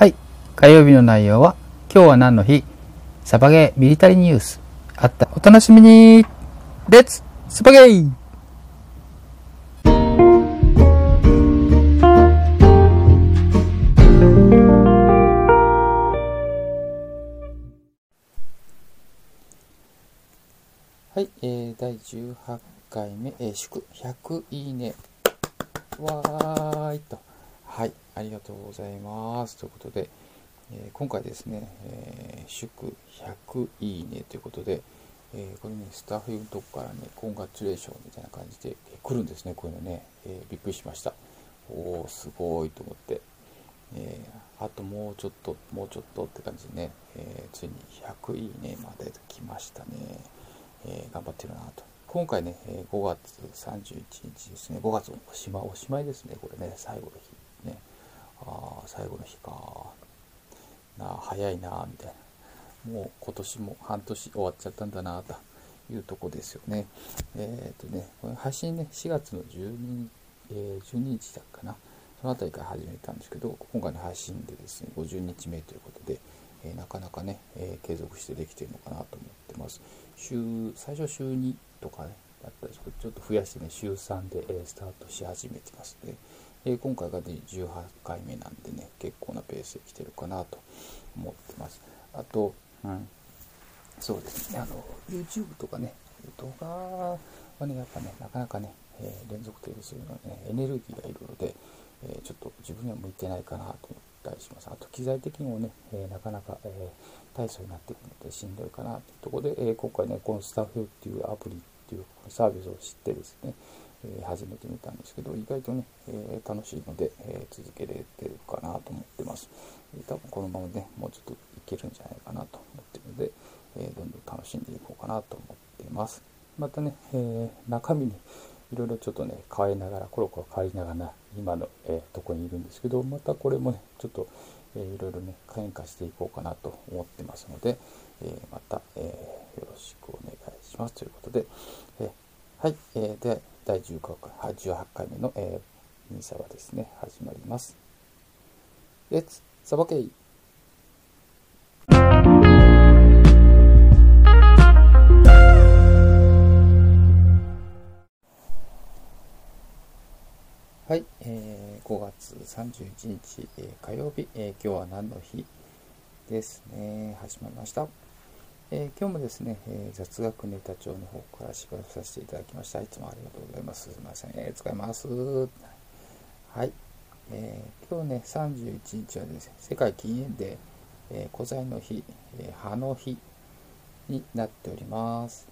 はい。火曜日の内容は、今日は何の日？サバゲーミリタリーニュース。あった。お楽しみにレッツサバゲーはい、えー、第18回目、えー、祝100いいね。わーいと。はい、ありがとうございます。ということで、えー今回ですね、えー祝100いいねということで、えーこれね、スタッフのとこからね、コングラチュレーションみたいな感じで、え来るんですね、こういうのね、えびっくりしました。おー、すごいと思って。えあともうちょっと、もうちょっとって感じでね、えついに100いいねまで来ましたね。え頑張ってるなと。今回ね、5月31日ですね、5月おしまおしまいですね、これね、最後の日。ね。ああ、最後の日か。なあ、早いなあ、みたいな。もう今年も半年終わっちゃったんだなというとこですよね。えっ、とね、これ配信ね、4月の12、えー12日だっかな。そのあたりから始めたんですけど、今回の配信でですね、50日目ということで、えーなかなかね、えー継続してできてるのかなと思ってます。週、最初週2とかね、だったんですけど、ちょっと増やしてね、週3で、えースタートし始めてますね。えー今回が、ね、18回目なんでね、結構なペースで来てるかなと思ってます。あと、うん、そうですね、あの、YouTube とかね、動画はね、やっぱね、なかなかね、えー連続テレビするのはね、エネルギーがいるので、えーちょっと自分には向いてないかなと思ったりします。あと、機材的にもね、えーなかなか、えー体操になってくるのでしんどいかなというところで、えー今回ね、このスタッフっていうアプリっていうサービスを知ってですね、え始めてみたんですけど、意外とね、え楽しいので、え続けれてるかなと思ってます。え多分このままね、もうちょっといけるんじゃないかなと思ってるので、えどんどん楽しんでいこうかなと思ってます。またね、え中身にいろいろちょっとね、変えながら、コロコロ変わりながら、今の、えーとこにいるんですけど、またこれもね、ちょっと、えーいろいろね、変化していこうかなと思ってますので、えーまた、えーよろしくお願いします。ということで、えはい、えーで、第19回、18回目の、えー、ミサはですね、始まります。レッツ、サバケイはい、えー5月31日、えー火曜日、えー今日は何の日ですね。始まりました。えー今日もですね、えー雑学ネタ帳の方からしばらくさせていただきました。いつもありがとうございます。すみません、えー使います。はい、えー今日ね、31日はですね、世界禁煙デー、えー、古材の日、えー葉の日になっております。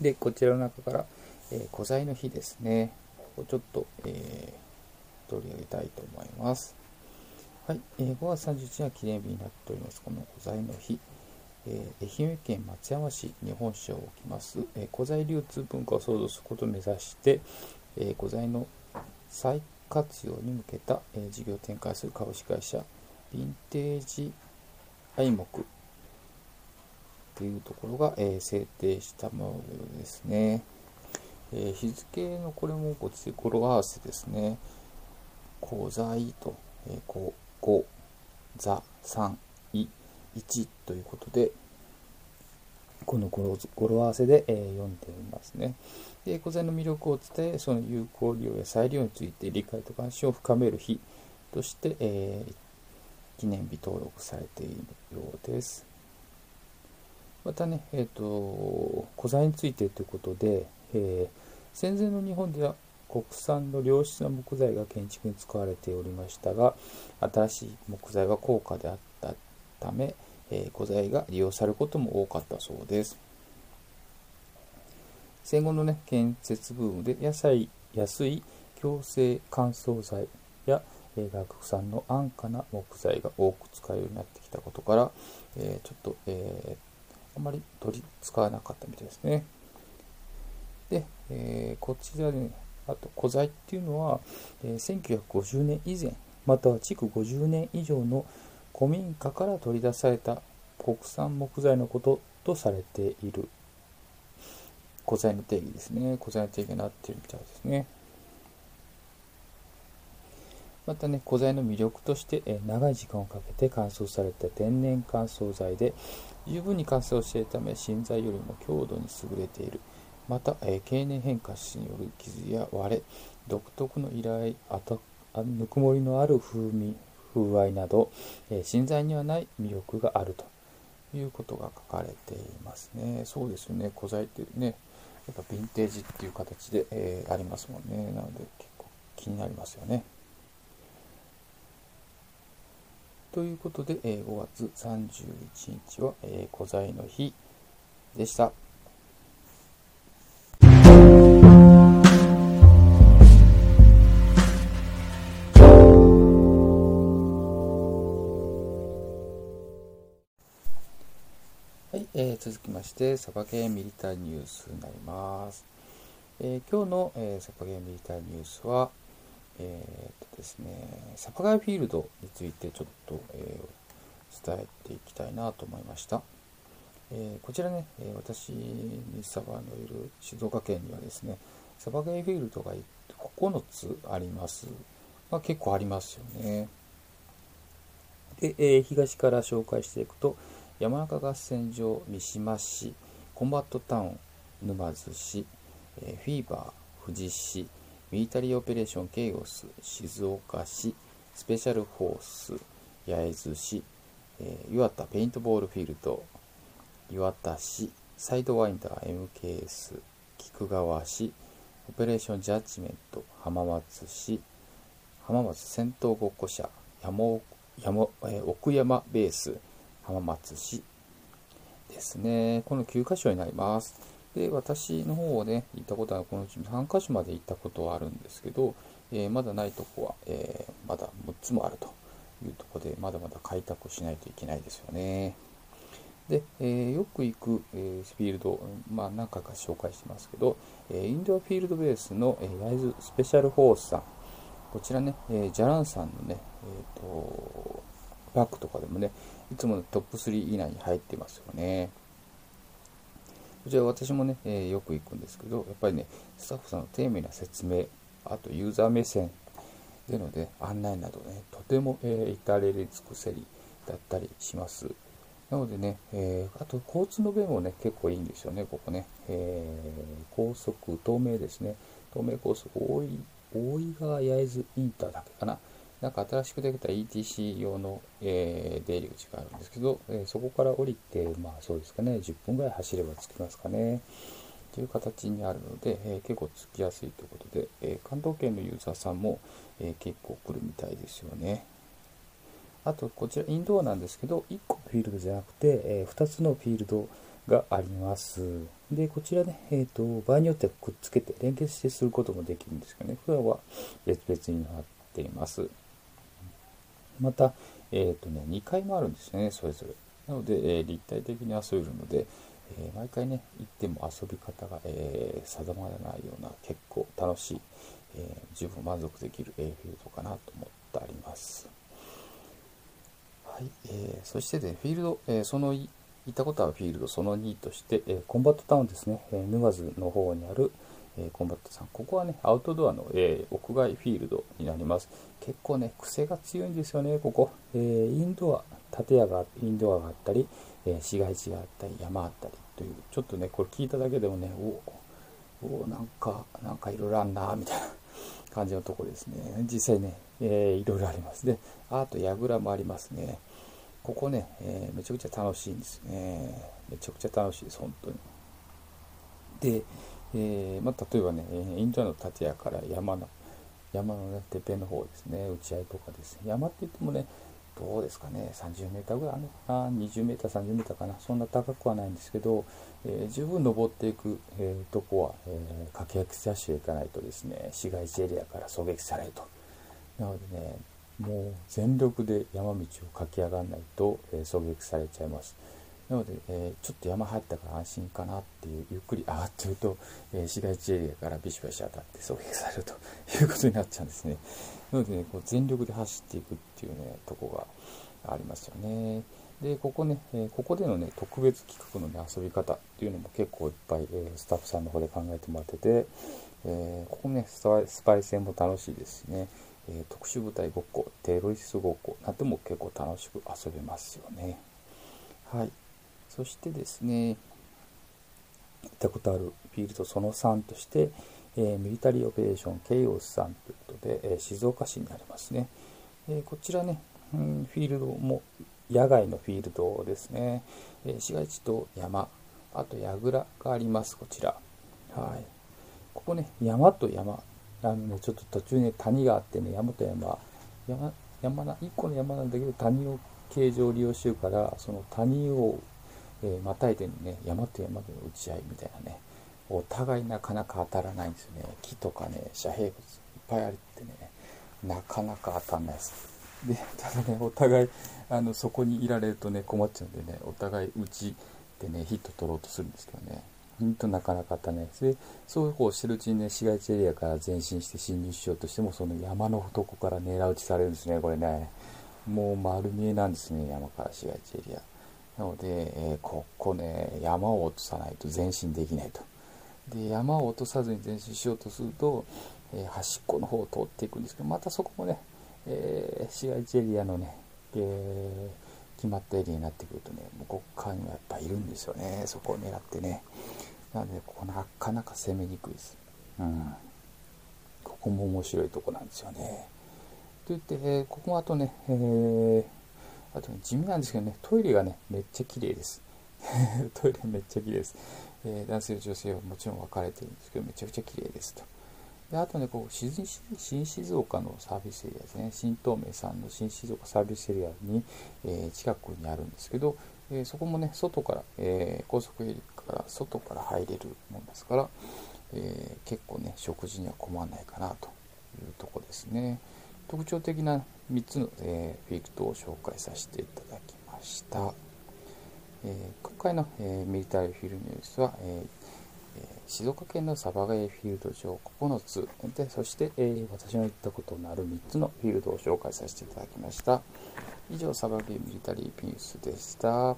で、こちらの中から、えー古材の日ですね、をちょっと、えー取り上げたいと思います。はい、えー5月31日は記念日になっております。この古材の日。えー愛媛県松山市に本社を置きます、えー古材流通文化を創造することを目指して、えー古材の再活用に向けた、えー事業を展開する株式会社ヴィンテージ愛木っていうところが、えー制定したものですね。えー日付のこれもこっち語呂合わせですね。古材と、えー、こ5、座、3、い、1ということで、この語呂語呂合わせで、えー読んでいますね。で、古材の魅力を伝え、その有効利用や再利用について理解と関心を深める日として、えー記念日登録されているようです。またね、えっ、と、古材についてということで、えー戦前の日本では国産の良質な木材が建築に使われておりましたが、新しい木材は高価であったため、えー古材が利用されることも多かったそうです。戦後のね、建設ブームで野菜、安い強制乾燥材や、えー外国産の安価な木材が多く使えるようになってきたことから、えーちょっと、えーあまり取り使わなかったみたいですね。えーこちらね、あと古材っていうのは、えー1950年以前、または築50年以上の古民家から取り出された国産木材のこととされている古材の定義ですね。古材の定義になってるみたいですね。またね、古材の魅力として、え長い時間をかけて乾燥された天然乾燥剤で、十分に乾燥しているため、芯材よりも強度に優れている。また、え経年変化しによる傷や割れ、独特の依頼、あたぬくもりのある風味、風合いなど、え芯材にはない魅力があるということが書かれていますね。そうですよね、古材ってね、やっぱヴィンテージっていう形で、えー、ありますもんね。なので結構気になりますよね。ということで、え5月31日は、えー、古材の日でした。はい、えー、続きまして、サバゲーミリタニュースになります。えー、今日の、えー、サバゲーミリタニュースは、えーとですね、サパガイフィールドについてちょっと、えー、伝えていきたいなと思いました。え、こちらね、え私、ミサバのいる静岡県にはですね、サバガイフィールドが9つあります。まあ、結構ありますよね。で、え、東から紹介していくと、山中合戦場三島市、コンバットタウン沼津市、え、フィーバー富士市、ミリタリーオペレーションケイオス静岡市スペシャルフォース八重洲市、え、岩田ペイントボールフィールド岩田市サイドワインダー MKS 菊川市オペレーションジャッジメント浜松市浜松戦闘ごっこ社山山、え、奥山ベース浜松市ですね。この9箇所になります。で、私の方をね、行ったことはこのうち3カ所まで行ったことはあるんですけど、えー、まだないとこは、えー、まだ6つもあるというとこで、まだまだ開拓しないといけないですよね。で、えー、よく行く、えフィールド、まあ、何回か紹介してますけど、えインドアフィールドベースの、え焼津スペシャルフォースさん、こちらね、えジャランさんのね、えーと、バックとかでもね、いつものトップ3以内に入ってますよね。こちら私もね、えー、よく行くんですけど、やっぱりね、スタッフさんの丁寧な説明、あとユーザー目線でので、案内などね、とても、えー、至れり尽くせりだったりします。なのでね、えー、あと交通の便もね、結構いいんですよね、ここね。えー、高速、東名ですね。東名高速、大井大井川焼津インターだけかな。なんか新しくできた ETC 用の、えー、出入り口があるんですけど、えー、そこから降りて、まあそうですかね、10分ぐらい走れば着きますかね。という形にあるので、えー、結構着きやすいということで、え関東圏のユーザーさんも、え結構来るみたいですよね。あと、こちらインドアなんですけど、1個フィールドじゃなくて、え2つのフィールドがあります。で、こちらね、えーと、場合によってはくっつけて連結してすることもできるんですけどね、普段は別々になっています。また、えーとね、2階もあるんですよね、それぞれ。なので、えー、立体的に遊べるので、えー、毎回ね、行っても遊び方が、えー、定まらないような結構楽しい、え十分満足できる、フィールドかなと思ってあります。はい、えそしてね、フィールド、えその行ったことあるフィールドその2として、えコンバットタウンですね、え沼津の方にある、えコンバットさん。ここはね、アウトドアの、えー、屋外フィールドになります。結構ね、癖が強いんですよね、ここ。えー、インドア、建屋が、インドアがあったり、え市街地があったり、山あったりという、ちょっとね、これ聞いただけでもね、おおなんか、なんかいろいろあんな、みたいな感じのとこですね。実際ね、えー、いろいろあります。で、あと、櫓もありますね。ここね、え、めちゃくちゃ楽しいんですね。めちゃくちゃ楽しいです、本当に。で、えー、まあ、例えばね、インドの立屋から山の、山のね、てっぺんの方ですね、打ち合いとかですね、山って言ってもね、どうですかね、30メーターぐらいあるのかな、20メーター、30メーターかな、そんな高くはないんですけど、えー、十分登っていく、えー、とこは、えー、駆け足ダッシュへ行かないとですね、市街地エリアから狙撃されると。なのでね、もう全力で山道を駆け上がらないと、え狙撃されちゃいます。なので、えー、ちょっと山入ったから安心かなっていう、ゆっくり上がってると、えー、市街地エリアからビシバシ当たって狙撃されるということになっちゃうんですね。なのでね、こう全力で走っていくっていうね、とこがありますよね。で、ここね、え、ここでのね、特別企画のね、遊び方っていうのも結構いっぱい、えスタッフさんの方で考えてもらってて、えここねスパイ、スパイ戦も楽しいですしね、えー、特殊部隊ごっこテロリストごっこなんても結構楽しく遊べますよねはいそしてですね行ったことあるフィールドその3として、えー、ミリタリーオペレーションケイオスさんということで、えー、静岡市にありますね、えこちらね、うん、フィールドも野外のフィールドですね、え市街地と山あと櫓がありますこちら。はい。ここね山と山あのねちょっと途中ね谷があってね山と山。山山な1個の山なんだけど谷を形状を利用してるからその谷を、えー、またいでね山と山での打ち合いみたいなねお互いなかなか当たらないんですよね。木とかね遮蔽物いっぱいあるってねなかなか当たんないです。でただねお互いあのそこにいられるとね困っちゃうんでねお互い打ちでねヒット取ろうとするんですけどね。ほんとなかなか当たんないです。でそうこうしてるうちにね市街地エリアから前進して侵入しようとしてもその山のとから狙い撃ちされるんですねこれね。もう丸見えなんですね山から市街地エリア。なので、えー、ここね山を落とさないと前進できないと。で山を落とさずに前進しようとすると、えー、端っこの方を通っていくんですけどまたそこもね、えー、市街地エリアのね、え決まったエリアになってくるとね向こう側にはやっぱいるんですよねそこを狙ってね。なのでここなかなか攻めにくいです。うん。ここも面白いとこなんですよね。と言って、えー、ここもあとね、えー、あとね、地味なんですけどね、トイレがね、めっちゃ綺麗です。トイレめっちゃ綺麗です。えー、男性女性はもちろん分かれてるんですけど、めちゃくちゃ綺麗ですと。であとね、こう新静岡のサービスエリアですね、新東名さんの新静岡サービスエリアに、えー、近くにあるんですけど、えー、そこもね、外から、えー、高速エリアから外から入れるもんですから、え結構ね、食事には困らないかなというとこですね。特徴的な3つの、えー、フィールドを紹介させていただきました。えー、今回の、えー、ミリタリーフィルニュースは、え静岡県のサバガエフィールド上9つでそして、え私の行ったことのある3つのフィールドを紹介させていただきました。以上、サバゲーミリタリーピースでした。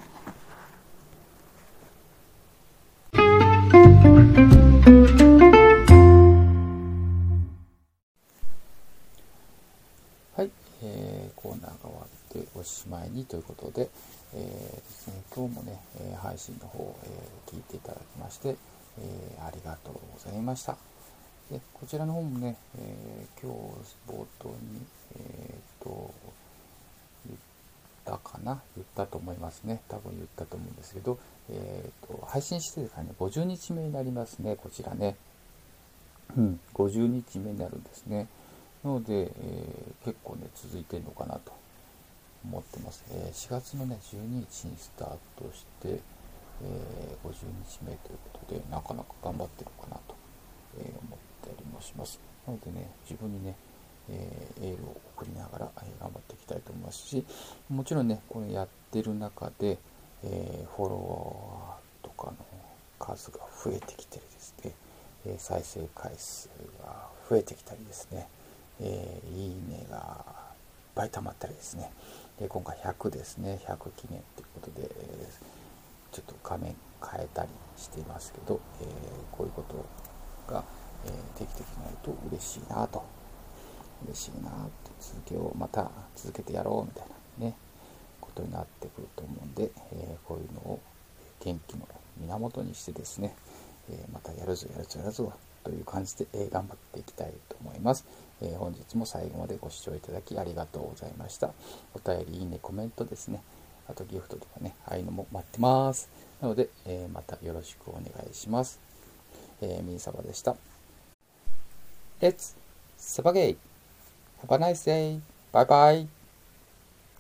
えー、コーナーが終わっておしまいにということで、えー、ですね、今日もね、え配信の方、え聞いていただきまして、えありがとうございました。でこちらの方もね、え今日冒頭に、えっと、言ったかな？言ったと思いますね。多分言ったと思うんですけど、えっと、配信してからね、50日目になりますね、こちらね。うん、50日目になるんですね。なので、えー、結構ね、続いてるのかなと思ってます。えー、4月のね、12日にスタートして、えー、50日目ということで、なかなか頑張ってるかなと、えー、思ったりもします。なのでね、自分にね、えー、エールを送りながら、えー、頑張っていきたいと思いますし、もちろんね、これやってる中で、えー、フォロワーとかの数が増えてきてるですね、え再生回数が増えてきたりですね、えいいねがいっぱい溜まったりですね、で今回100ですね。100記念ということで、えー、ちょっと画面変えたりしていますけど、えー、こういうことが、えー、定期的になると嬉しいなと。嬉しいなって続けをまた続けてやろうみたいなねことになってくると思うんで、えこういうのを元気の源にしてですね、えまたやるぞやるぞやるぞという感じで、え頑張っていきたいと思います。え本日も最後までご視聴いただきありがとうございました。お便り、いいね、コメントですね。あとギフトとかね、ああいうのも待ってます。なので、えまたよろしくお願いします。えー、ミニサバでした。Let's サバゲイ Have a nice day! Bye bye!